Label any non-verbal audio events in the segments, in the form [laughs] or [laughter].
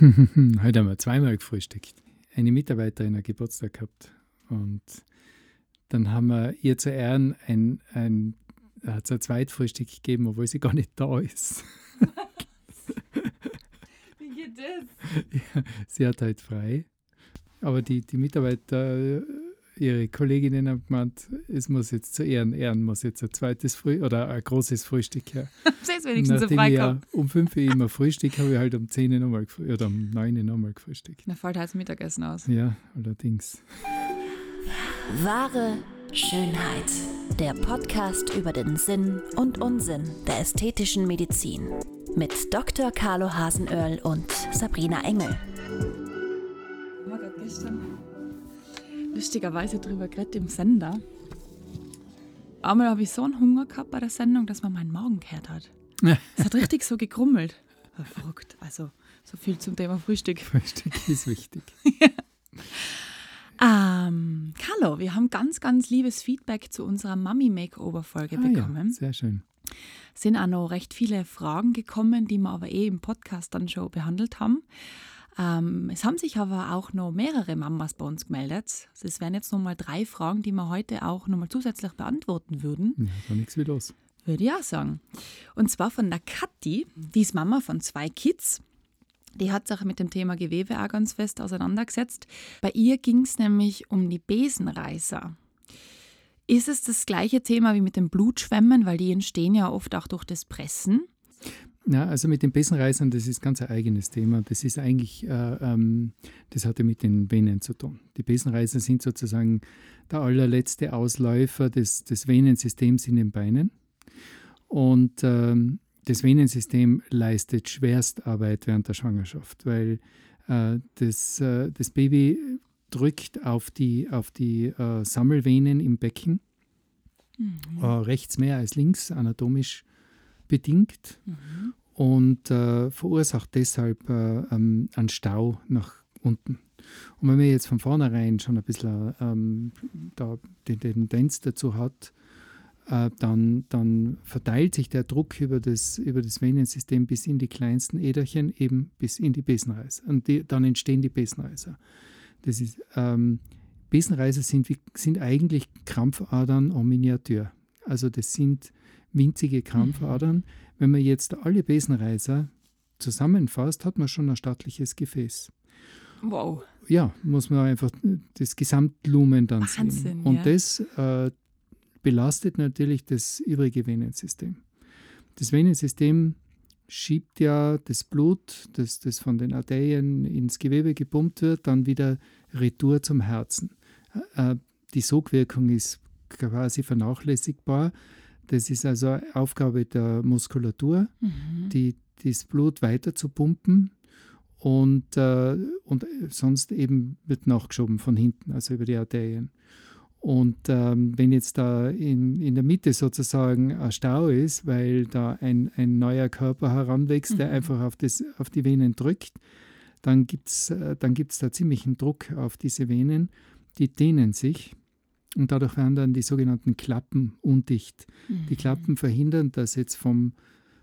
[laughs] Heute haben wir zweimal gefrühstückt. Eine Mitarbeiterin hat Geburtstag gehabt und dann haben wir ihr zu Ehren ein, ein, hat ein Zweitfrühstück gegeben, obwohl sie gar nicht da ist. [laughs] Wie geht das? [laughs] Ja, sie hat halt frei. Aber die, die Mitarbeiter, ihre Kolleginnen haben gemeint, es muss jetzt zu Ehren, Ehren muss jetzt ein zweites Früh oder ein großes Frühstück her. [laughs] Sie ist wenigstens so Nachdem frei ich ja um 5 Uhr immer Frühstück habe ich halt um 10 Uhr nochmal gefrühstückt oder um 9 Uhr nochmal gefrühstückt. Da fällt halt das Mittagessen aus. Ja, allerdings. Wahre Schönheit. Der Podcast über den Sinn und Unsinn der ästhetischen Medizin. Mit Dr. Carlo Hasenöhrl und Sabrina Engel. wir gerade gestern lustigerweise drüber geredet im Sender. Einmal habe ich so einen Hunger gehabt bei der Sendung, dass man meinen Magen gehört hat. Es hat richtig so gegrummelt. Verrückt. Also, so viel zum Thema Frühstück. Frühstück ist wichtig. [laughs] Ähm, Carlo, wir haben ganz, ganz liebes Feedback zu unserer Mummy-Makeover-Folge Ah, ja, bekommen. sehr schön. sind auch noch recht viele Fragen gekommen, die wir aber eh im Podcast dann schon behandelt haben. Ähm, es haben sich aber auch noch mehrere Mamas bei uns gemeldet. Es wären jetzt nochmal drei Fragen, die wir heute auch nochmal zusätzlich beantworten würden. Ja, da nichts wie los. Würde ich auch sagen. Und zwar von der Kathi, die ist Mama von zwei Kids. Die hat sich mit dem Thema Gewebe auch ganz fest auseinandergesetzt. Bei ihr ging es nämlich um die Besenreißer. Ist es das gleiche Thema wie mit dem Blutschwämmen, weil die entstehen ja oft auch durch das Pressen? Ja, also mit den Besenreisern, das ist ganz ein eigenes Thema. Das ist eigentlich, äh, ähm, das hat ja mit den Venen zu tun. Die Besenreiser sind sozusagen der allerletzte Ausläufer des, des Venensystems in den Beinen. Und ähm, das Venensystem leistet Schwerstarbeit während der Schwangerschaft, weil äh, das, äh, das Baby drückt auf die, auf die äh, Sammelvenen im Becken, äh, rechts mehr als links, anatomisch bedingt und äh, verursacht deshalb äh, ähm, einen Stau nach unten. Und wenn man jetzt von vornherein schon ein bisschen ähm, da die Tendenz dazu hat, äh, dann, dann verteilt sich der Druck über das, über das Venensystem bis in die kleinsten Äderchen, eben bis in die Besenreißer. Und die, dann entstehen die Besenreißer. Das ist, ähm, Besenreißer sind, sind eigentlich Krampfadern en Miniatur. Also das sind winzige Krampfadern. Wenn man jetzt alle Besenreißer zusammenfasst, hat man schon ein stattliches Gefäß. Wow. Ja, muss man einfach das Gesamtlumen dann Wahnsinn, sehen. Und ja. das äh, belastet natürlich das übrige Venensystem. Das Venensystem schiebt ja das Blut, das, das von den Arterien ins Gewebe gepumpt wird, dann wieder retour zum Herzen. Äh, die Sogwirkung ist quasi vernachlässigbar. Das ist also Aufgabe der Muskulatur, die, das Blut weiter zu pumpen und, äh, und sonst eben wird nachgeschoben von hinten, also über die Arterien. Und ähm, wenn jetzt da in, in der Mitte sozusagen ein Stau ist, weil da ein, ein neuer Körper heranwächst, der einfach auf, das, auf die Venen drückt, dann gibt es äh, dann gibt's da ziemlichen Druck auf diese Venen, die dehnen sich und dadurch werden dann die sogenannten Klappen undicht. Die Klappen verhindern, dass jetzt vom,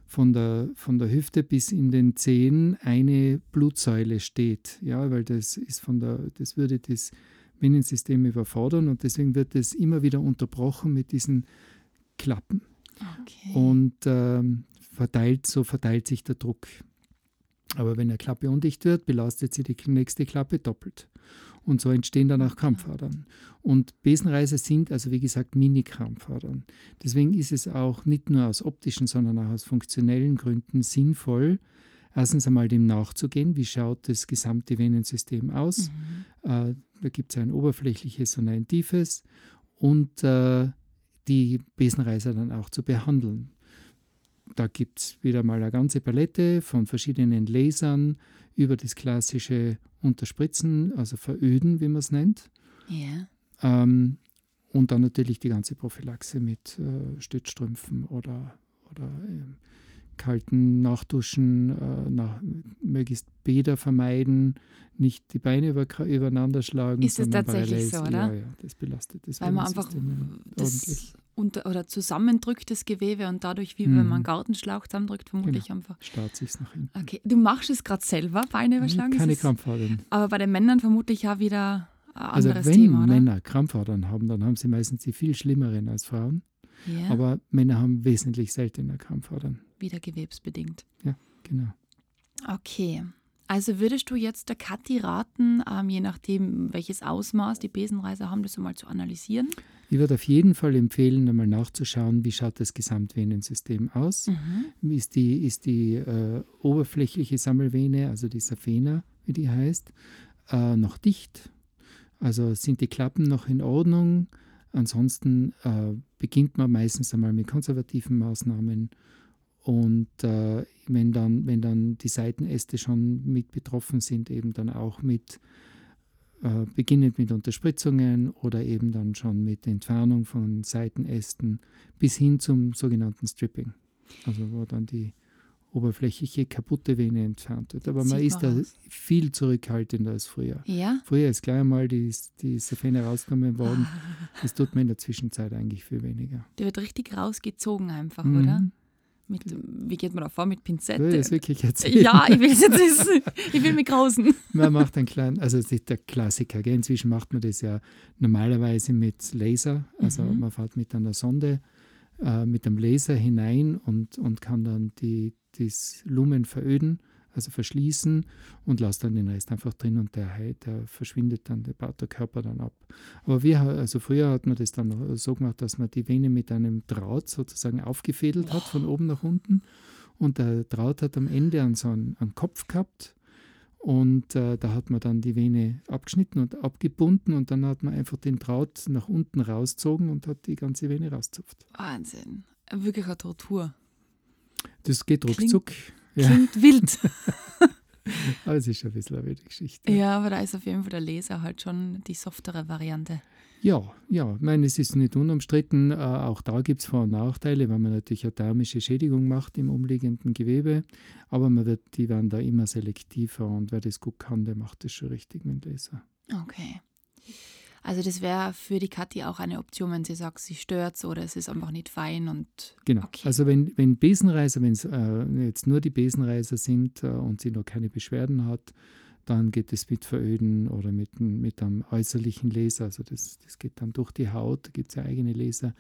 von, der, von der Hüfte bis in den Zehen eine Blutsäule steht. Ja, weil das ist von der, das würde das Venensystem überfordern und deswegen wird es immer wieder unterbrochen mit diesen Klappen. Okay. Und ähm, verteilt, so verteilt sich der Druck. Aber wenn eine Klappe undicht wird, belastet sie die nächste Klappe doppelt. Und so entstehen dann auch Krampfadern. Und Besenreiser sind also wie gesagt Mini-Krampfadern. Deswegen ist es auch nicht nur aus optischen, sondern auch aus funktionellen Gründen sinnvoll, erstens einmal dem nachzugehen, wie schaut das gesamte Venensystem aus. Äh, da gibt es ein oberflächliches und ein tiefes. Und äh, die Besenreiser dann auch zu behandeln. Da gibt es wieder mal eine ganze Palette von verschiedenen Lasern über das klassische Unterspritzen, also Veröden, wie man es nennt. Ja. Ähm, und dann natürlich die ganze Prophylaxe mit äh, Stützstrümpfen oder, oder ähm, kalten Nachduschen, äh, nach, möglichst Bäder vermeiden, nicht die Beine über, übereinander schlagen. Ist es sondern tatsächlich so, oder? Ja, ja, das belastet das Weil man einfach das ordentlich. Unter, oder zusammendrückt das Gewebe und dadurch, wie wenn man einen Gartenschlauch zusammendrückt, vermutlich Genau. einfach. Starrt sich nach hinten. Okay, du machst es gerade selber, Beine überschlagen. Keine Krampfadern. Aber bei den Männern vermutlich auch wieder ein Also anderes wenn Thema, oder? Männer Krampfadern haben, dann haben sie meistens die viel schlimmeren als Frauen. ja, Aber Männer haben wesentlich seltener Krampfadern. wieder gewebsbedingt. Genau. Okay. Also würdest du jetzt der Kathi raten, ähm, je nachdem, welches Ausmaß die Besenreiser haben, das einmal zu analysieren? Ich würde auf jeden Fall empfehlen, einmal nachzuschauen, wie schaut das Gesamtvenensystem aus. Mhm. Ist die, ist die äh, oberflächliche Sammelvene, also die Saphena, wie die heißt, äh, noch dicht? Also sind die Klappen noch in Ordnung? Ansonsten äh, beginnt man meistens einmal mit konservativen Maßnahmen. Und äh, wenn, dann, wenn dann die Seitenäste schon mit betroffen sind, eben dann auch mit äh, beginnend mit Unterspritzungen oder eben dann schon mit Entfernung von Seitenästen bis hin zum sogenannten Stripping. Also wo dann die oberflächliche kaputte Vene entfernt wird. Aber man Sieht ist man da aus. viel zurückhaltender als früher. Ja? Früher ist gleich einmal die, die Saphene rausgenommen worden. [laughs] Das tut man in der Zwischenzeit eigentlich viel weniger. der wird richtig rausgezogen einfach, Mhm. oder? Mit, wie geht man da vor? Mit ich Pinzette? das wirklich erzählen? Ja, ich will es jetzt [laughs] wissen. Ich will mich grausen. Man macht einen kleinen, also das ist der Klassiker. Gell? Inzwischen macht man das ja normalerweise mit Laser. Also Mhm. man fährt mit einer Sonde, äh, mit einem Laser hinein und, und kann dann die, das Lumen veröden, also verschließen und lässt dann den Rest einfach drin und der, hei- der verschwindet dann, der baut der Körper dann ab. Aber wir, also früher hat man das dann so gemacht, dass man die Vene mit einem Draht sozusagen aufgefädelt hat, von oben nach unten. Und der Draht hat am Ende an so einen, einen Kopf gehabt. Und äh, da hat man dann die Vene abgeschnitten und abgebunden und dann hat man einfach den Draht nach unten rausgezogen und hat die ganze Vene rauszupft. Wahnsinn. Wirklich eine Tortur. Das geht Klingt- ruckzuck. Ja, Klingt wild. [laughs] aber es ist schon ein bisschen eine wilde Geschichte. Ja, aber da ist auf jeden Fall der Laser halt schon die softere Variante. Ja, ja, ich meine, es ist nicht unumstritten. Äh, auch da gibt es Vor- und Nachteile, weil man natürlich eine thermische Schädigung macht im umliegenden Gewebe. Aber man wird, die werden da immer selektiver und wer das gut kann, der macht das schon richtig mit dem Laser. Okay. Also das wäre für die Kathi auch eine Option, wenn sie sagt, sie stört oder es ist einfach nicht fein und Genau. Okay. Also wenn, wenn Besenreiser, wenn es äh, jetzt nur die Besenreiser sind äh, und sie noch keine Beschwerden hat, dann geht es mit Veröden oder mit, einem- mit einem äußerlichen Laser. Also das, das geht dann durch die Haut. Da gibt es ja eigene Laser,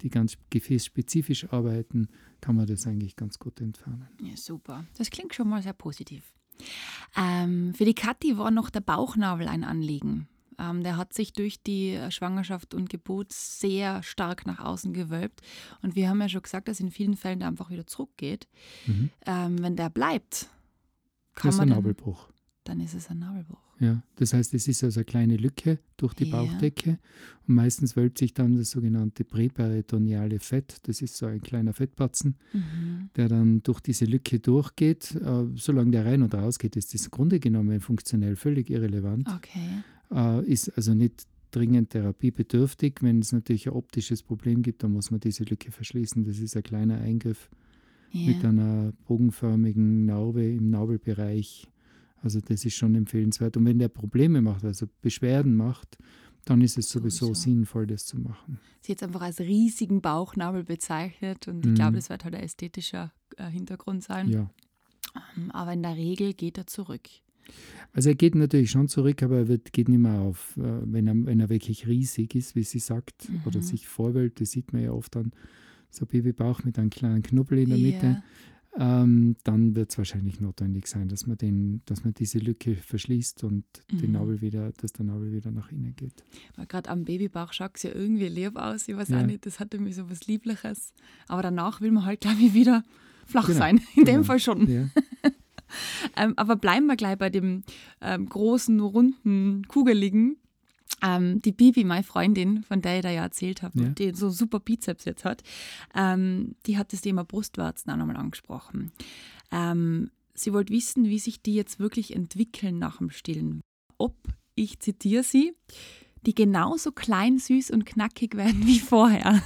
die ganz gefäßspezifisch arbeiten, kann man das eigentlich ganz gut entfernen. ja, super. Das klingt schon mal sehr positiv. Ähm, für die Kathi war noch der Bauchnabel ein Anliegen. Ähm, der hat sich durch die Schwangerschaft und Geburt sehr stark nach außen gewölbt. Und wir haben ja schon gesagt, dass in vielen Fällen der einfach wieder zurückgeht. Mhm. Ähm, wenn der bleibt, kann Das ist man ein Nabelbruch. dann ist es ein Nabelbruch. Ja, das heißt, es ist also eine kleine Lücke durch die Ja. Bauchdecke und meistens wölbt sich dann das sogenannte präperitoniale Fett. Das ist so ein kleiner Fettbatzen, Mhm. der dann durch diese Lücke durchgeht. Äh, solange der rein und raus geht, ist das im Grunde genommen funktionell völlig irrelevant. Okay. Äh, ist also nicht dringend therapiebedürftig. Wenn es natürlich ein optisches Problem gibt, dann muss man diese Lücke verschließen. Das ist ein kleiner Eingriff mit Ja. einer bogenförmigen Narbe im Nabelbereich. Also das ist schon empfehlenswert. Und wenn der Probleme macht, also Beschwerden macht, dann ist es sowieso, Sowieso. sinnvoll, das zu machen. Sie jetzt einfach als riesigen Bauchnabel bezeichnet und ich Mhm. glaube, das wird halt ein ästhetischer äh, Hintergrund sein. Ja. Ähm, Aber in der Regel geht er zurück. Also er geht natürlich schon zurück, aber er wird, geht nicht mehr auf, äh, wenn er, wenn er wirklich riesig ist, wie sie sagt, oder Mhm. sich vorwölbt. Das sieht man ja oft dann so Babybauch mit einem kleinen Knubbel in der Mitte. Ähm, dann wird es wahrscheinlich notwendig sein, dass man, den, dass man diese Lücke verschließt und den Mhm. Nabel wieder, dass der Nabel wieder nach innen geht. Weil gerade am Babybauch schaut es ja irgendwie lieb aus. Ich weiß Ja. auch nicht, das hat irgendwie so was Liebliches. Aber danach will man halt, glaube ich, wieder flach Genau, sein. In genau. dem Fall schon. Ja. [laughs] [laughs] Ähm, aber bleiben wir gleich bei dem ähm, großen, runden, kugeligen. Ähm, die Bibi, meine Freundin, von der ich da ja erzählt habe, Ja. die so super Bizeps jetzt hat, ähm, die hat das Thema Brustwarzen auch nochmal angesprochen. Ähm, sie wollte wissen, wie sich die jetzt wirklich entwickeln nach dem Stillen. Ob, ich zitiere sie, die genauso klein, süß und knackig werden [laughs] wie vorher.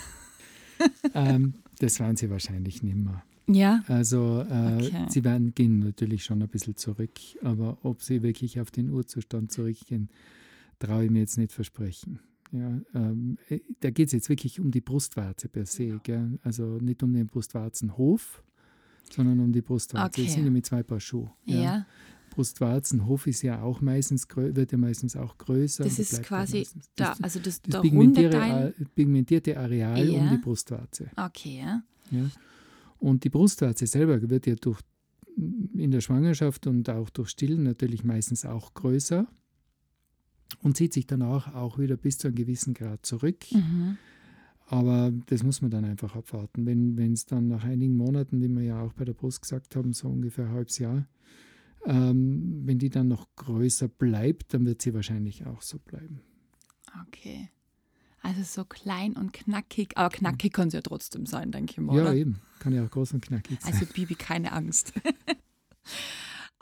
ähm, das werden sie wahrscheinlich nicht mehr. Ja. Also äh, Okay. sie werden gehen natürlich schon ein bisschen zurück, aber ob sie wirklich auf den Urzustand zurückgehen, traue ich mir jetzt nicht versprechen. Ja, ähm, äh, da geht es jetzt wirklich um die Brustwarze per se. Gell? Also nicht um den Brustwarzenhof, sondern um die Brustwarze. Okay. Das sind ja mit zwei Paar Schuhe. Ja. Brustwarzenhof ist ja auch meistens, wird ja meistens auch größer. Das ist quasi da, das, also das, das pigmentierte, Areal um Ja. die Brustwarze. Okay, ja. Ja. Und die Brustwarze selber wird ja durch, in der Schwangerschaft und auch durch Stillen natürlich meistens auch größer und zieht sich danach auch wieder bis zu einem gewissen Grad zurück. Mhm. Aber das muss man dann einfach abwarten. Wenn es dann nach einigen Monaten, wie wir ja auch bei der Brust gesagt haben, so ungefähr ein halbes Jahr, ähm, wenn die dann noch größer bleibt, dann wird sie wahrscheinlich auch so bleiben. Okay. Also so klein und knackig, aber knackig kann sie ja trotzdem sein, denke ich mal. Ja, oder? eben. Kann ja auch groß und knackig sein. Also Bibi, keine Angst. [laughs]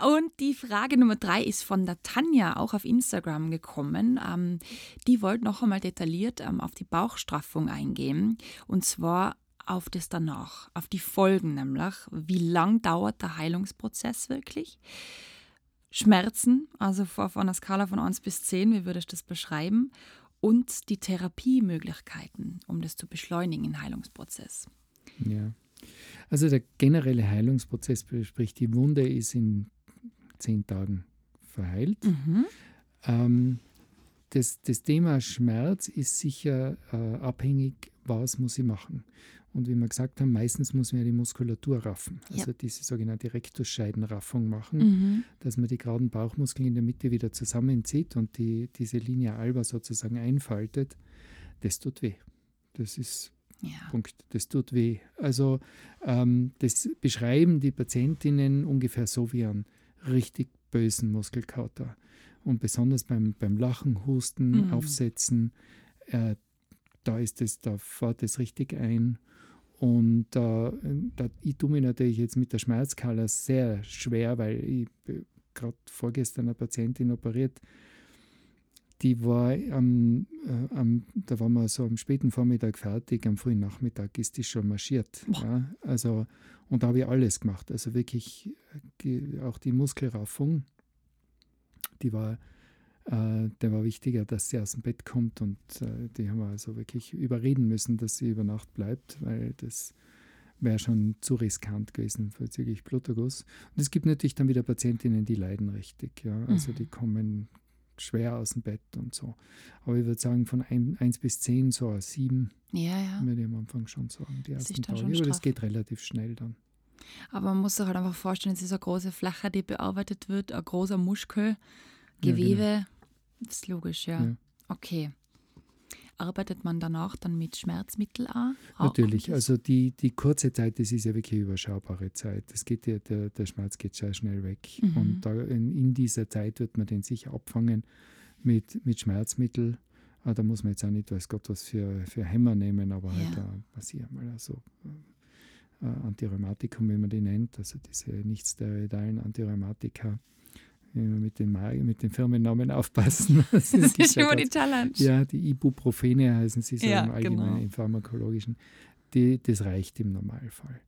Und die Frage Nummer drei ist von der Tanja auch auf Instagram gekommen. Ähm, die wollte noch einmal detailliert ähm, auf die Bauchstraffung eingehen. Und zwar auf das danach, auf die Folgen nämlich. Wie lang dauert der Heilungsprozess wirklich? Schmerzen, also auf einer Skala von 1 bis 10, wie würdest du das beschreiben? Und die Therapiemöglichkeiten, um das zu beschleunigen, den Heilungsprozess. Ja. Also der generelle Heilungsprozess, sprich die Wunde ist in zehn Tagen verheilt. Mhm. Ähm, das, das Thema Schmerz ist sicher äh, abhängig, was muss ich machen. Und wie wir gesagt haben, meistens muss man ja die Muskulatur raffen, also diese sogenannte Rektusscheidenraffung machen, Mhm. dass man die geraden Bauchmuskeln in der Mitte wieder zusammenzieht und die, diese Linie alba sozusagen einfaltet. Das tut weh. Das ist Ja. Punkt. Das tut weh. Also ähm, das beschreiben die Patientinnen ungefähr so wie einen richtig bösen Muskelkater. Und besonders beim, beim Lachen, Husten, Mhm. Aufsetzen, äh, da ist es, da fährt es richtig ein. Und äh, da, ich tue mich natürlich jetzt mit der Schmerzskala sehr schwer, weil ich gerade vorgestern eine Patientin operiert, die war am, äh, am, da waren wir so am späten Vormittag fertig, am frühen Nachmittag ist die schon marschiert. Ja, also, und da habe ich alles gemacht. Also wirklich äh, auch die Muskelraffung, die war, äh, der war wichtiger, dass sie aus dem Bett kommt und äh, die haben wir also wirklich überreden müssen, dass sie über Nacht bleibt, weil das wäre schon zu riskant gewesen bezüglich Bluterguss. Und es gibt natürlich dann wieder Patientinnen, die leiden richtig. Ja? Also Mhm. die kommen schwer aus dem Bett und so. Aber ich würde sagen, von 1 bis 10, so ein 7, Ja, ja. würde ich am Anfang schon sagen, die ersten Tage. Aber das geht relativ schnell dann. Aber man muss sich halt einfach vorstellen, es ist eine große Fläche, die bearbeitet wird, ein großer Muskel, Ja, genau. Das ist logisch, ja. Ja. Okay. Arbeitet man danach dann mit Schmerzmittel an? Auch Natürlich, also die, die kurze Zeit, das ist ja wirklich überschaubare Zeit. Das geht ja, der, der Schmerz geht sehr schnell weg. Mhm. Und da in, in dieser Zeit wird man den sicher abfangen mit, mit Schmerzmittel. Ah, da muss man jetzt auch nicht, weiß Gott, was für, für Hämmer nehmen, aber halt, Ja. äh, was ich mal, also äh, Antirheumatikum, wie man die nennt, also diese nicht steroidalen Antirheumatika. Mit den, Ma- mit den Firmennamen aufpassen. [laughs] Das gibt ist ja immer die Challenge. ja, die Ibuprofene heißen sie so Ja, im Allgemeinen, genau. im pharmakologischen. Die, das reicht im Normalfall.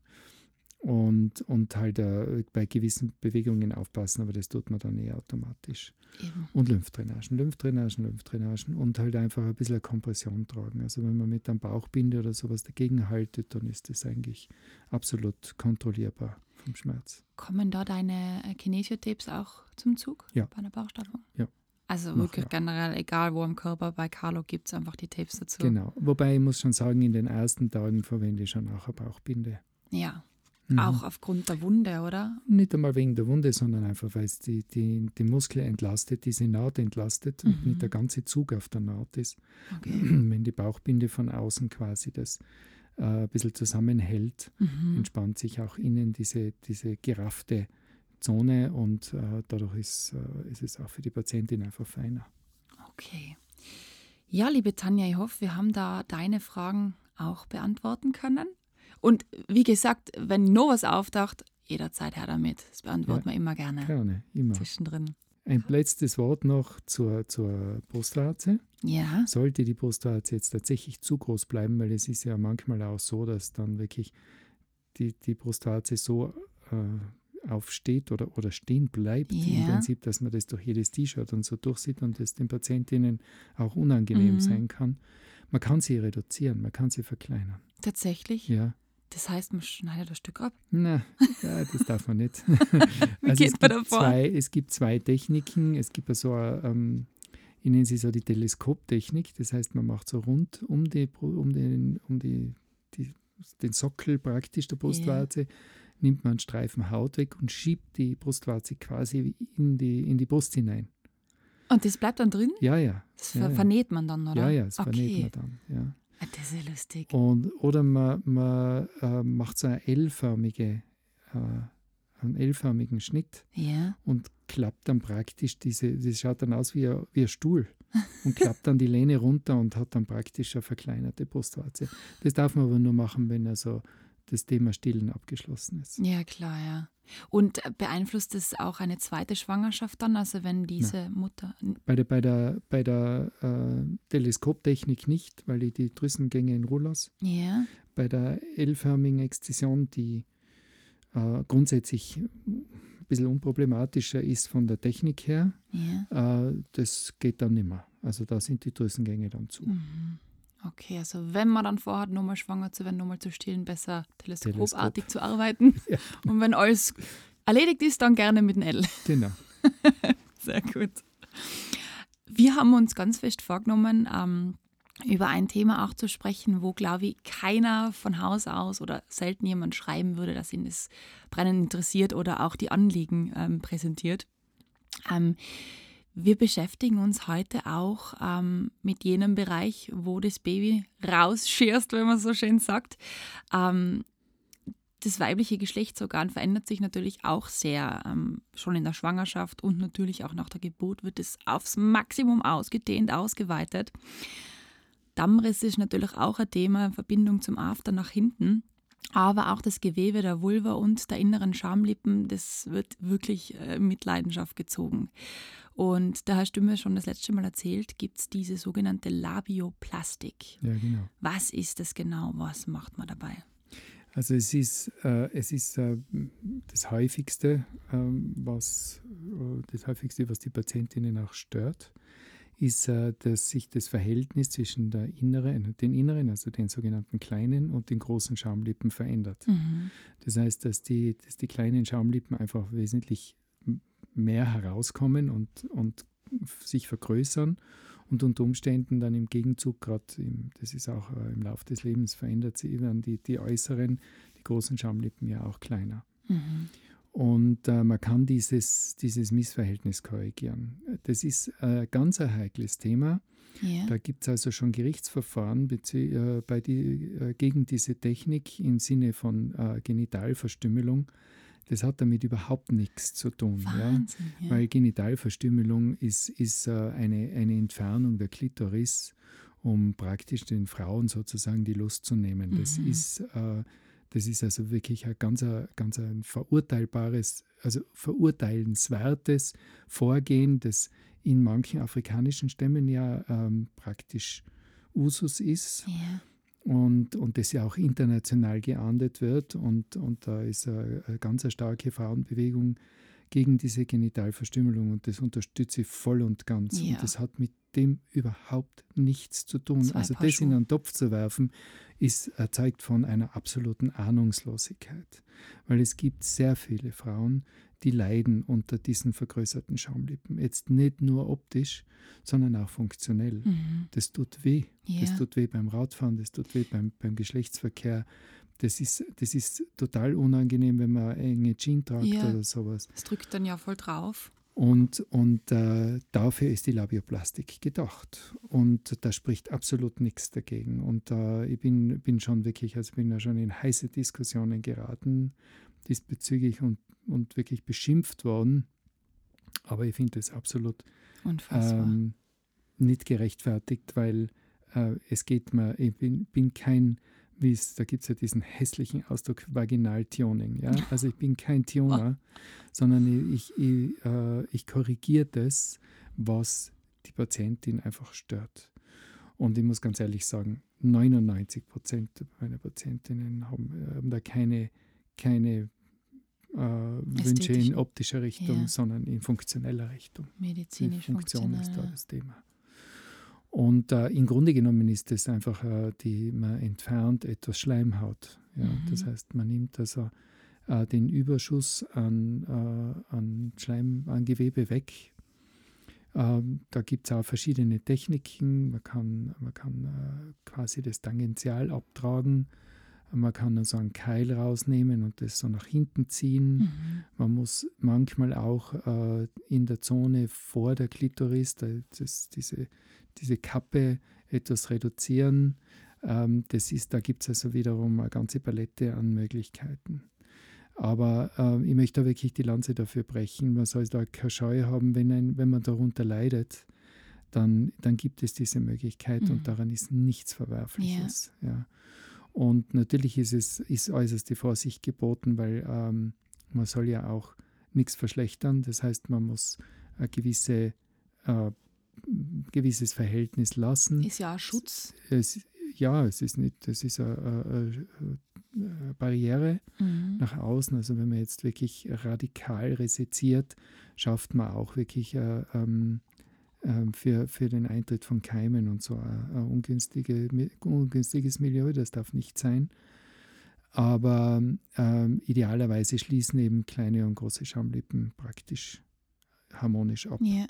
Und, und halt äh, bei gewissen Bewegungen aufpassen, aber das tut man dann eher automatisch. Eben. Und Lymphdrainagen, Lymphdrainagen, Lymphdrainagen und halt einfach ein bisschen Kompression tragen. Also wenn man mit einem Bauchbinde oder sowas dagegen haltet, dann ist das eigentlich absolut kontrollierbar vom Schmerz. Kommen da deine äh, Kinesiotapes auch zum Zug Ja. bei einer Bauchstraffung? Ja. Also Mach, wirklich ja. generell, egal wo am Körper, bei Carlo gibt es einfach die Tapes dazu. Genau. Wobei ich muss schon sagen, in den ersten Tagen verwende ich schon auch eine Bauchbinde. Ja, Mhm. auch aufgrund der Wunde, oder? Nicht einmal wegen der Wunde, sondern einfach, weil es die, die, die Muskel entlastet, diese Naht entlastet und Mhm. nicht der ganze Zug auf der Naht ist. Okay. [clears throat] Wenn die Bauchbinde von außen quasi das äh, ein bisschen zusammenhält, Mhm. entspannt sich auch innen diese, diese geraffte Zone und äh, dadurch ist, äh, ist es auch für die Patientin einfach feiner. Okay. Ja, liebe Tanja, ich hoffe, wir haben da deine Fragen auch beantworten können. Und wie gesagt, wenn noch was auftaucht, jederzeit her damit. Das beantworten Ja. wir immer gerne Gerne, immer. zwischendrin. Ein letztes Wort noch zur, zur Brustwarze. Ja, Sollte die Brustwarze jetzt tatsächlich zu groß bleiben, weil es ist ja manchmal auch so, dass dann wirklich die, die Brustwarze so äh, aufsteht oder, oder stehen bleibt. Ja. Im Prinzip, dass man das durch jedes T-Shirt und so durchsieht und das den Patientinnen auch unangenehm Mhm. sein kann. Man kann sie reduzieren, man kann sie verkleinern. Tatsächlich? Ja. Das heißt, man schneidet das Stück ab. Ja, das darf man nicht. [laughs] [laughs] Wie es, geht man da gibt vor? zwei, es gibt zwei Techniken. Es gibt so eine, ähm, ich nenne sie so die Teleskoptechnik. Das heißt, man macht so rund um, die, um, den, um die, die, den Sockel praktisch der Brustwarze, nimmt man einen Streifen Haut weg und schiebt die Brustwarze quasi in die, in die Brust hinein. Und das bleibt dann drin? Ja, ja. Das ja, ver ja. vernäht man dann, oder? Ja, ja, das okay. vernäht man dann. Ja. Ah, Das ist ja lustig. Und, oder man, man äh, macht so eine L-förmige, äh, einen L-förmigen Schnitt Ja. und klappt dann praktisch diese, das schaut dann aus wie ein, wie ein Stuhl [laughs] und klappt dann die Lehne runter und hat dann praktisch eine verkleinerte Brustwarze. Das darf man aber nur machen, wenn also das Thema Stillen abgeschlossen ist. Ja, klar, ja. Und äh, beeinflusst es auch eine zweite Schwangerschaft dann? Also wenn diese Mutter. Bei der, bei der, bei der äh, Teleskoptechnik nicht, weil ich die Drüsengänge in Ruhe lasse. Ja. Bei der L-förmigen Exzision, die äh, grundsätzlich ein bisschen unproblematischer ist von der Technik her, Ja. äh, das geht dann nicht mehr. Also da sind die Drüsengänge dann zu. Mhm. Okay, also wenn man dann vorhat, nochmal schwanger zu werden, nochmal zu stillen, besser teleskopartig zu arbeiten. [laughs] Ja. Und wenn alles erledigt ist, dann gerne mit dem L. Genau. [laughs] Sehr gut. Wir haben uns ganz fest vorgenommen, ähm, über ein Thema auch zu sprechen, wo, glaube ich, keiner von Haus aus oder selten jemand schreiben würde, dass ihn das brennend interessiert oder auch die Anliegen ähm, präsentiert. Ähm, wir beschäftigen uns heute auch ähm, mit jenem Bereich, wo das Baby rausschierst, wenn man so schön sagt. Ähm, das weibliche Geschlechtsorgan verändert sich natürlich auch sehr. Ähm, schon in der Schwangerschaft und natürlich auch nach der Geburt wird es aufs Maximum ausgedehnt, ausgeweitet. Dammriss ist natürlich auch ein Thema in Verbindung zum After nach hinten. Aber auch das Gewebe der Vulva und der inneren Schamlippen, das wird wirklich äh, mit Leidenschaft gezogen. Und da hast du mir schon das letzte Mal erzählt, gibt es diese sogenannte Labioplastik. Ja, genau. Was ist das genau? Was macht man dabei? Also es ist, äh, es ist äh, das häufigste, ähm, was äh, das häufigste, was die Patientinnen auch stört, ist, äh, dass sich das Verhältnis zwischen der inneren, den inneren, also den sogenannten kleinen und den großen Schamlippen verändert. Mhm. Das heißt, dass die, dass die kleinen Schamlippen einfach wesentlich mehr herauskommen und, und sich vergrößern und unter Umständen dann im Gegenzug, gerade das ist auch äh, im Laufe des Lebens verändert sie, werden die, die äußeren, die großen Schamlippen ja auch kleiner. Mhm. Und äh, man kann dieses, dieses Missverhältnis korrigieren. Das ist ein ganz ein heikles Thema. Ja. Da gibt es also schon Gerichtsverfahren äh, bei die, äh, gegen diese Technik im Sinne von äh, Genitalverstümmelung. Das hat damit überhaupt nichts zu tun. Ja? Wahnsinn. Ja. Weil Genitalverstümmelung ist, ist äh, eine, eine Entfernung der Klitoris, um praktisch den Frauen sozusagen die Lust zu nehmen. Das, Mhm. ist, äh, das ist also wirklich ein ganz, ganz ein verurteilbares, also verurteilenswertes Vorgehen, das in manchen afrikanischen Stämmen ja ähm, praktisch Usus ist ja. und, und das ja auch international geahndet wird. Und, und da ist eine, eine ganz eine starke Frauenbewegung gegen diese Genitalverstümmelung und das unterstütze ich voll und ganz. Ja. Und das hat mit dem überhaupt nichts zu tun. Zwei also Paar das in Schuhe. einen Topf zu werfen, ist äh, zeugt von einer absoluten Ahnungslosigkeit. Weil es gibt sehr viele Frauen, die leiden unter diesen vergrößerten Schaumlippen. Jetzt nicht nur optisch, sondern auch funktionell. Mhm. Das tut weh. Ja. Das tut weh beim Radfahren, das tut weh beim, beim Geschlechtsverkehr. Das ist, das ist total unangenehm, wenn man enge Jeans tragt Ja. oder sowas. Das drückt dann ja voll drauf. Und, und äh, dafür ist die Labioplastik gedacht. Und da spricht absolut nichts dagegen. Und äh, ich bin, bin schon wirklich, also bin ja schon in heiße Diskussionen geraten diesbezüglich und, und wirklich beschimpft worden. Aber ich finde das absolut ähm, nicht gerechtfertigt, weil äh, es geht mir, ich bin, bin kein, wie es, da gibt es ja diesen hässlichen Ausdruck Vaginal-Tuning. Ja? Also ich bin kein Tuner, sondern ich, ich, äh, ich korrigiere das, was die Patientin einfach stört. Und ich muss ganz ehrlich sagen, 99 Prozent meiner Patientinnen haben, haben da keine, keine äh, Wünsche in optischer Richtung, ja. sondern in funktioneller Richtung. Medizinisch Die Funktion ist da das Thema. Und äh, im Grunde genommen ist es einfach, äh, die, man entfernt etwas Schleimhaut. Ja? Mhm. Das heißt, man nimmt also äh, den Überschuss an, äh, an Schleim, an Gewebe weg. Ähm, da gibt es auch verschiedene Techniken. Man kann, man kann äh, quasi das Tangential abtragen man kann also einen Keil rausnehmen und das so nach hinten ziehen. Mhm. Man muss manchmal auch äh, in der Zone vor der Klitoris das, diese, diese Kappe etwas reduzieren. Ähm, das ist, da gibt es also wiederum eine ganze Palette an Möglichkeiten. Aber äh, ich möchte da wirklich die Lanze dafür brechen. Man soll da keine Scheu haben, wenn, ein, wenn man darunter leidet, dann, dann gibt es diese Möglichkeit mhm. und daran ist nichts Verwerfliches. Ja. ja. Und natürlich ist es ist äußerste Vorsicht geboten, weil ähm, man soll ja auch nichts verschlechtern. Das heißt, man muss ein gewisse, äh, gewisses Verhältnis lassen. Ist ja ein Schutz. Es, ja, es ist nicht, das ist eine, eine, eine Barriere mhm. nach außen. Also wenn man jetzt wirklich radikal reseziert, schafft man auch wirklich äh, ähm, ähm, für, für den Eintritt von Keimen und so ein, ein ungünstige, ungünstiges Milieu, das darf nicht sein. Aber ähm, idealerweise schließen eben kleine und große Schamlippen praktisch harmonisch ab. Yeah.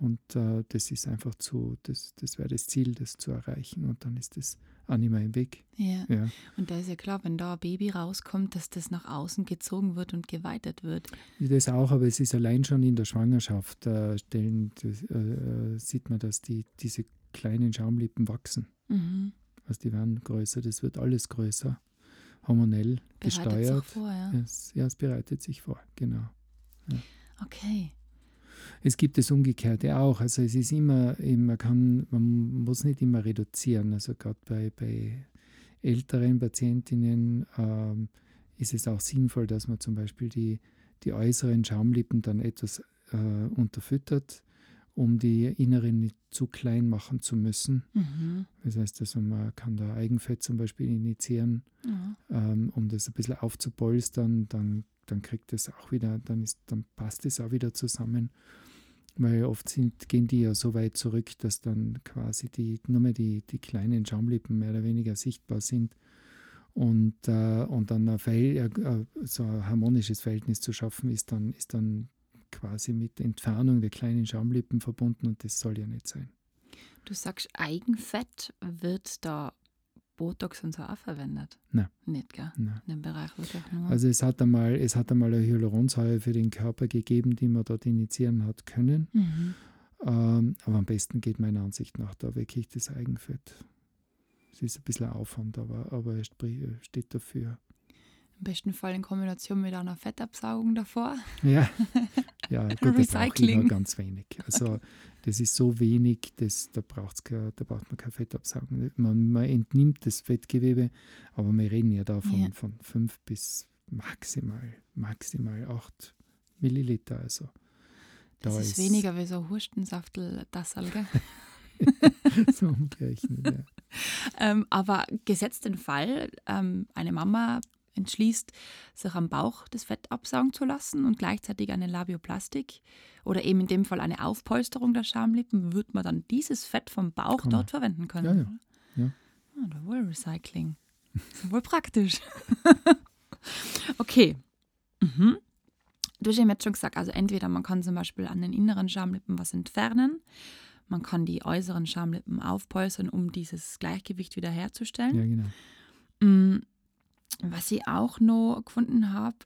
Und äh, das ist einfach zu, das, das wäre das Ziel, das zu erreichen. Und dann ist das auch nicht mehr im Weg. Ja. ja. Und da ist ja klar, wenn da ein Baby rauskommt, dass das nach außen gezogen wird und geweitet wird. Das auch, aber es ist allein schon in der Schwangerschaft, äh, stellen, das, äh, äh, sieht man, dass die, diese kleinen Schaumlippen wachsen. Mhm. Also die werden größer, das wird alles größer, hormonell bereitet gesteuert. Sich vor, ja. Es, ja, es bereitet sich vor, genau. Ja. Okay. Es gibt das Umgekehrte auch. Also es ist immer, man kann, man muss nicht immer reduzieren. Also gerade bei, bei älteren Patientinnen ähm, ist es auch sinnvoll, dass man zum Beispiel die, die äußeren Schaumlippen dann etwas äh, unterfüttert, um die inneren nicht zu klein machen zu müssen. Mhm. Das heißt, also man kann da Eigenfett zum Beispiel initiieren, mhm. ähm, um das ein bisschen aufzupolstern, dann, dann kriegt es auch wieder, dann, ist, dann passt es auch wieder zusammen weil oft sind, gehen die ja so weit zurück, dass dann quasi die, nur mehr die, die kleinen Schaumlippen mehr oder weniger sichtbar sind. Und, äh, und dann ein Verhält, äh, so ein harmonisches Verhältnis zu schaffen, ist dann, ist dann quasi mit Entfernung der kleinen Schaumlippen verbunden und das soll ja nicht sein. Du sagst, Eigenfett wird da Botox und so auch verwendet? Nein. Nicht, gell? Nein. In dem Bereich wird auch nur Also es hat einmal, es hat einmal eine Hyaluronsäure für den Körper gegeben, die man dort initiieren hat können. Mhm. Ähm, aber am besten geht meiner Ansicht nach da wirklich das Eigenfett. Es ist ein bisschen ein Aufwand, aber, aber es steht dafür. Im besten Fall in Kombination mit einer Fettabsaugung davor. Ja, [laughs] ja gut, Recycling. nur ganz wenig. Also das ist so wenig, das, da, braucht's keine, da braucht man keine Fettabsaugung. Man, man entnimmt das Fettgewebe, aber wir reden ja da von, ja. von fünf bis maximal, maximal acht Milliliter. Also da das ist, ist weniger wie so ein Hurstensaftel, das gell? [laughs] so umgerechnet, ja. [laughs] ähm, aber gesetzt den Fall, ähm, eine Mama entschließt, sich am Bauch das Fett absaugen zu lassen und gleichzeitig eine Labioplastik oder eben in dem Fall eine Aufpolsterung der Schamlippen, wird man dann dieses Fett vom Bauch Kann dort verwenden können. Ja, ja. ja. Ah, wohl Recycling. Das ist wohl praktisch. [laughs] okay. Mhm. Du hast ja jetzt schon gesagt, also entweder man kann zum Beispiel an den inneren Schamlippen was entfernen, man kann die äußeren Schamlippen aufpolstern, um dieses Gleichgewicht wiederherzustellen. Ja, genau. Was ich auch noch gefunden habe,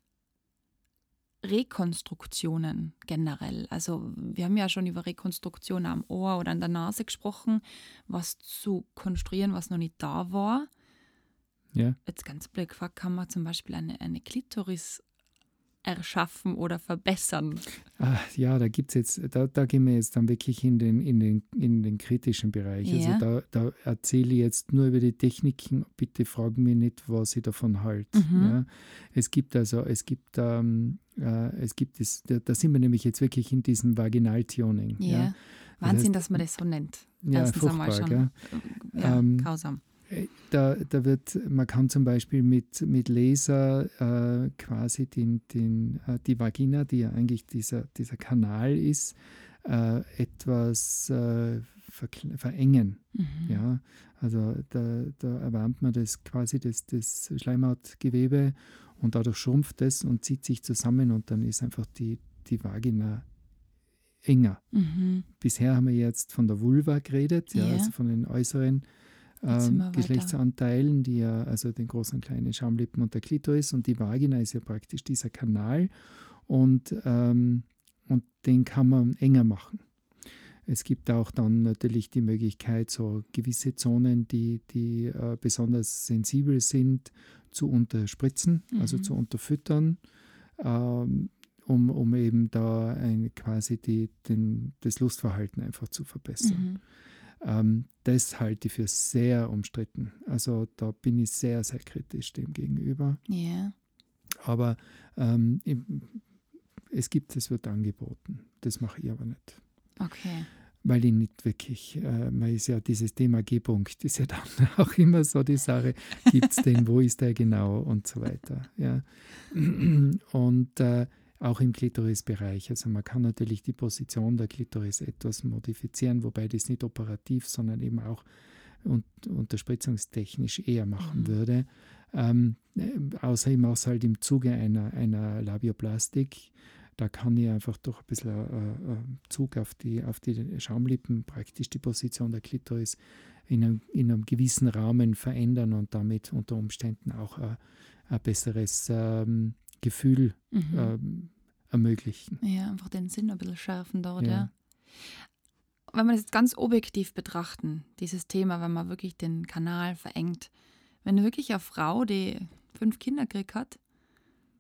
Rekonstruktionen generell. Also wir haben ja schon über Rekonstruktion am Ohr oder an der Nase gesprochen, was zu konstruieren, was noch nicht da war. Ja. Jetzt ganz blöd gefragt, kann man zum Beispiel eine, eine Klitoris erschaffen oder verbessern? Ach, ja, da gibt's jetzt, da, da gehen wir jetzt dann wirklich in den, in den, in den kritischen Bereich. Also ja. Also da, da erzähle ich jetzt nur über die Techniken. Bitte fragen mich nicht, was ich davon halte. Mhm. Ja. Es gibt also, es gibt, ähm, äh, es gibt es, da, da, sind wir nämlich jetzt wirklich in diesem Vaginaltuning. Ja. ja. Wahnsinn, das heißt, dass man das so nennt. Ja, Erstens furchtbar, schon. Ja, ähm, grausam da, da wird, man kann zum Beispiel mit, mit Laser äh, quasi den, den, äh, die Vagina, die ja eigentlich dieser, dieser Kanal ist, äh, etwas äh, verengen. Mhm. Ja? Also da, da erwärmt man das quasi das, das Schleimhautgewebe und dadurch schrumpft es und zieht sich zusammen und dann ist einfach die, die Vagina enger. Mhm. Bisher haben wir jetzt von der Vulva geredet, ja, yeah. also von den äußeren ähm, Geschlechtsanteilen, die ja, also den großen und kleinen Schamlippen und der Klitoris und die Vagina ist ja praktisch dieser Kanal und, ähm, und den kann man enger machen. Es gibt auch dann natürlich die Möglichkeit, so gewisse Zonen, die, die äh, besonders sensibel sind, zu unterspritzen, also mhm. also zu unterfüttern. Ähm, um, um eben da ein, quasi die, den, das Lustverhalten einfach zu verbessern. Mhm. Ähm, das halte ich für sehr umstritten. Also da bin ich sehr, sehr kritisch dem gegenüber. Yeah. Aber ähm, es gibt, es wird angeboten. Das mache ich aber nicht. Okay. Weil ich nicht wirklich, äh, man ist ja dieses Thema G-Punkt, ist ja [laughs] dann auch immer so die Sache, gibt es den, wo ist der genau und so weiter. Ja. [clears throat] Und äh, auch im Klitorisbereich. Also man kann natürlich die Position der Klitoris etwas modifizieren, wobei das nicht operativ, sondern eben auch und, unterspritzungstechnisch eher machen mhm. würde. Ähm, äh, außer ich mache es halt im Zuge einer, einer Labioplastik. Da kann ich einfach durch ein bisschen äh, äh, Zug auf die, auf die Schaumlippen praktisch die Position der Klitoris in einem, in einem gewissen Rahmen verändern und damit unter Umständen auch äh, ein besseres ähm, Gefühl mhm. ähm, ermöglichen. Ja, einfach den Sinn ein bisschen schärfen dort, ja. ja. Wenn wir das jetzt ganz objektiv betrachten, dieses Thema, wenn man wirklich den Kanal verengt, wenn wirklich eine Frau, die fünf Kinder gekriegt hat,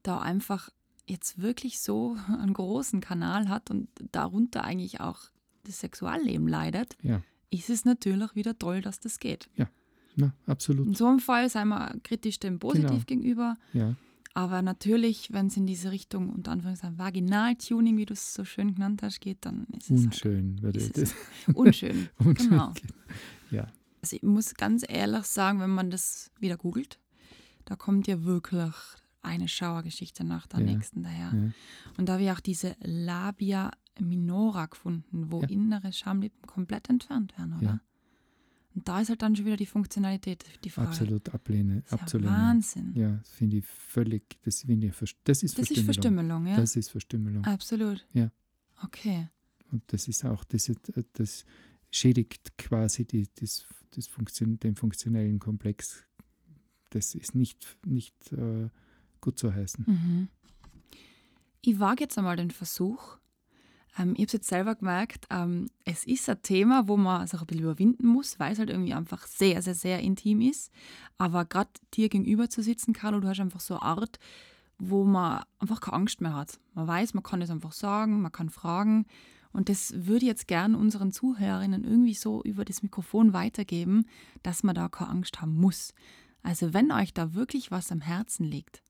da einfach jetzt wirklich so [laughs] einen großen Kanal hat und darunter eigentlich auch das Sexualleben leidet, ja. ist es natürlich wieder toll, dass das geht. Ja, Na, absolut. In so einem Fall sind wir kritisch dem positiv genau. gegenüber. Ja. Aber natürlich, wenn es in diese Richtung, unter Anführungszeichen, Vaginaltuning, wie du es so schön genannt hast, geht, dann ist es. Halt unschön, halt, würde ist es [laughs] Unschön. [laughs] unschön. Genau. Ja. Also ich muss ganz ehrlich sagen, wenn man das wieder googelt, da kommt ja wirklich eine Schauergeschichte nach der ja. nächsten daher. Ja. Und da habe ich auch diese Labia minora gefunden, wo ja. innere Schamlippen komplett entfernt werden, oder? Und da ist halt dann schon wieder die Funktionalität die Frage. Absolut ablehne, das abzulehnen. Ja Wahnsinn. Ja, das finde ich völlig, das, finde ich, das ist das Verstümmelung. Ist Verstümmelung ja? Das ist Verstümmelung. Absolut. Ja. Okay. Und das ist auch, das, das schädigt quasi die, das, das Funktion, den funktionellen Komplex. Das ist nicht, nicht äh, gut zu heißen. Mhm. Ich wage jetzt einmal den Versuch, ähm, ich habe es jetzt selber gemerkt, ähm, es ist ein Thema, wo man sich ein bisschen überwinden muss, weil es halt irgendwie einfach sehr, sehr, sehr intim ist. Aber gerade dir gegenüber zu sitzen, Carlo, du hast einfach so eine Art, wo man einfach keine Angst mehr hat. Man weiß, man kann es einfach sagen, man kann fragen. Und das würde ich jetzt gern unseren Zuhörerinnen irgendwie so über das Mikrofon weitergeben, dass man da keine Angst haben muss. Also wenn euch da wirklich was am Herzen liegt,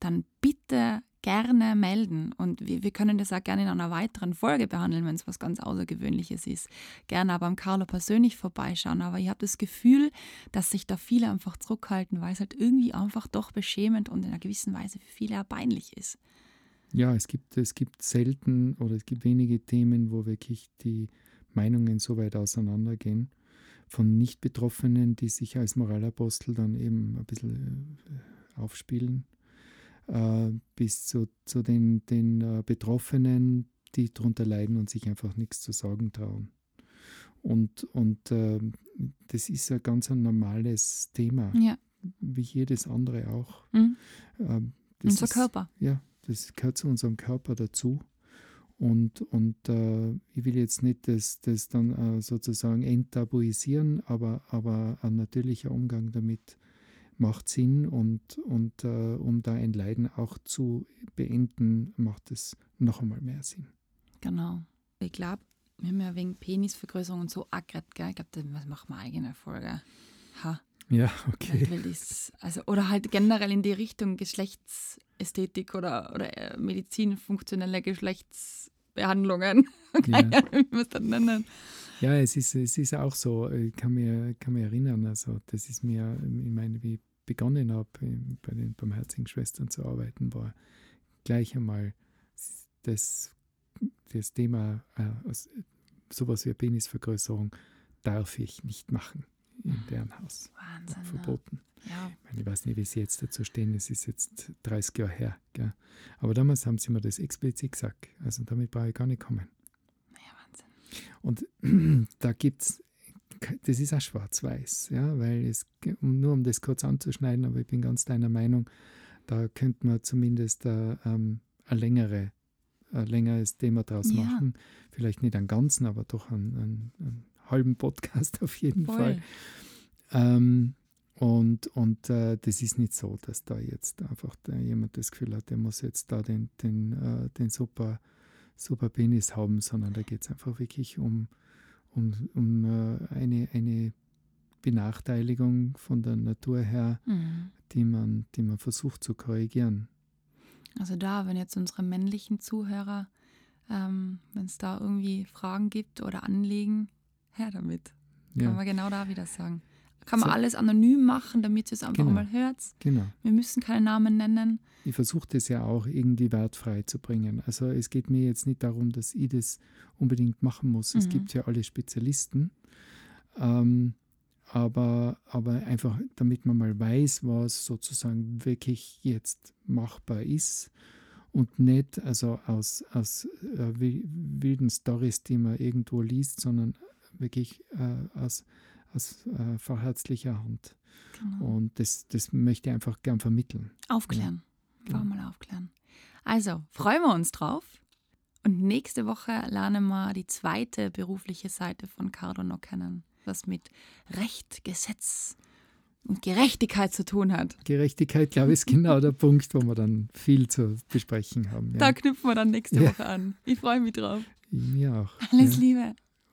dann bitte gerne melden. Und wir, wir können das auch gerne in einer weiteren Folge behandeln, wenn es was ganz Außergewöhnliches ist. Gerne aber am Carlo persönlich vorbeischauen. Aber ich habe das Gefühl, dass sich da viele einfach zurückhalten, weil es halt irgendwie einfach doch beschämend und in einer gewissen Weise für viele auch peinlich ist. Ja, es gibt, es gibt selten oder es gibt wenige Themen, wo wirklich die Meinungen so weit auseinandergehen. Von Nicht-Betroffenen, die sich als Moralapostel dann eben ein bisschen äh, aufspielen bis zu, zu den, den äh, Betroffenen, die darunter leiden und sich einfach nichts zu sagen trauen. Und, und äh, das ist ein ganz ein normales Thema, ja. wie jedes andere auch. Mhm. Ähm, Unser ist, Körper. Ja, das gehört zu unserem Körper dazu. Und, und äh, ich will jetzt nicht das, das dann äh, sozusagen enttabuisieren, aber, aber ein natürlicher Umgang damit macht Sinn und, und äh, um da ein Leiden auch zu beenden, macht es noch einmal mehr Sinn. Genau. Ich glaube, wir haben ja wegen Penisvergrößerung und so aggret, gell? Ich glaube, das machen wir eigene Folge. Ha. Ja, okay. Das, also, oder halt generell in die Richtung Geschlechtsästhetik oder, oder äh, Medizin, funktionelle Geschlechtsbehandlungen. [laughs] Keine ja. Ahnung, wie man es dann nennen. Ja, es ist, es ist auch so, ich kann mich, kann mich erinnern, also das ist mir, ich meine, wie begonnen habe, bei den Barmherzigen Schwestern zu arbeiten, war gleich einmal das, das Thema, äh, sowas wie Penisvergrößerung darf ich nicht machen in deren Haus. Wahnsinn. Verboten. Ja. Ich, meine, ich weiß nicht, wie sie jetzt dazu stehen, es ist jetzt 30 Jahre her. Gell? Aber damals haben sie mir das explizit gesagt. Also damit brauche ich gar nicht kommen. Ja, Wahnsinn. Und [clears throat] da gibt es, das ist auch schwarz-weiß, ja, weil es, nur um das kurz anzuschneiden, aber ich bin ganz deiner Meinung, da könnte man zumindest äh, ähm, eine längere ein längeres Thema draus Ja. machen. Vielleicht nicht einen ganzen, aber doch einen, einen, einen halben Podcast auf jeden Voll. Fall. Ähm, und und äh, das ist nicht so, dass da jetzt einfach da jemand das Gefühl hat, der muss jetzt da den, den, äh, den super, super Penis haben, sondern da geht es einfach wirklich um, um, um äh, eine, eine Benachteiligung von der Natur her, Mhm. die man, die man versucht zu korrigieren. Also da, wenn jetzt unsere männlichen Zuhörer, ähm, wenn es da irgendwie Fragen gibt oder Anliegen, her damit. Kann Ja, man genau da wieder sagen. Kann man So. alles anonym machen, damit ihr es einfach Genau. mal hört. genau. Wir müssen keine Namen nennen. ich versuche das ja auch irgendwie wertfrei zu bringen. Also es geht mir jetzt nicht darum, dass ich das unbedingt machen muss. Es Mhm. gibt ja alle Spezialisten. Ähm, aber, aber einfach, damit man mal weiß, was sozusagen wirklich jetzt machbar ist und nicht also aus, aus äh, wi- wilden Stories, die man irgendwo liest, sondern wirklich äh, aus, aus äh, verherzlicher Hand. Genau. Und das, das möchte ich einfach gern vermitteln. Aufklären. Einfach Genau. mal aufklären. Also, freuen wir uns drauf. Und nächste Woche lernen wir die zweite berufliche Seite von Cardono kennen, was mit Recht, Gesetz und Gerechtigkeit zu tun hat. Gerechtigkeit, glaube ich, ist genau der [laughs] Punkt, wo wir dann viel zu besprechen haben. Da Ja. knüpfen wir dann nächste Ja. Woche an. Ich freue mich drauf. Mir auch. Alles ja. Liebe.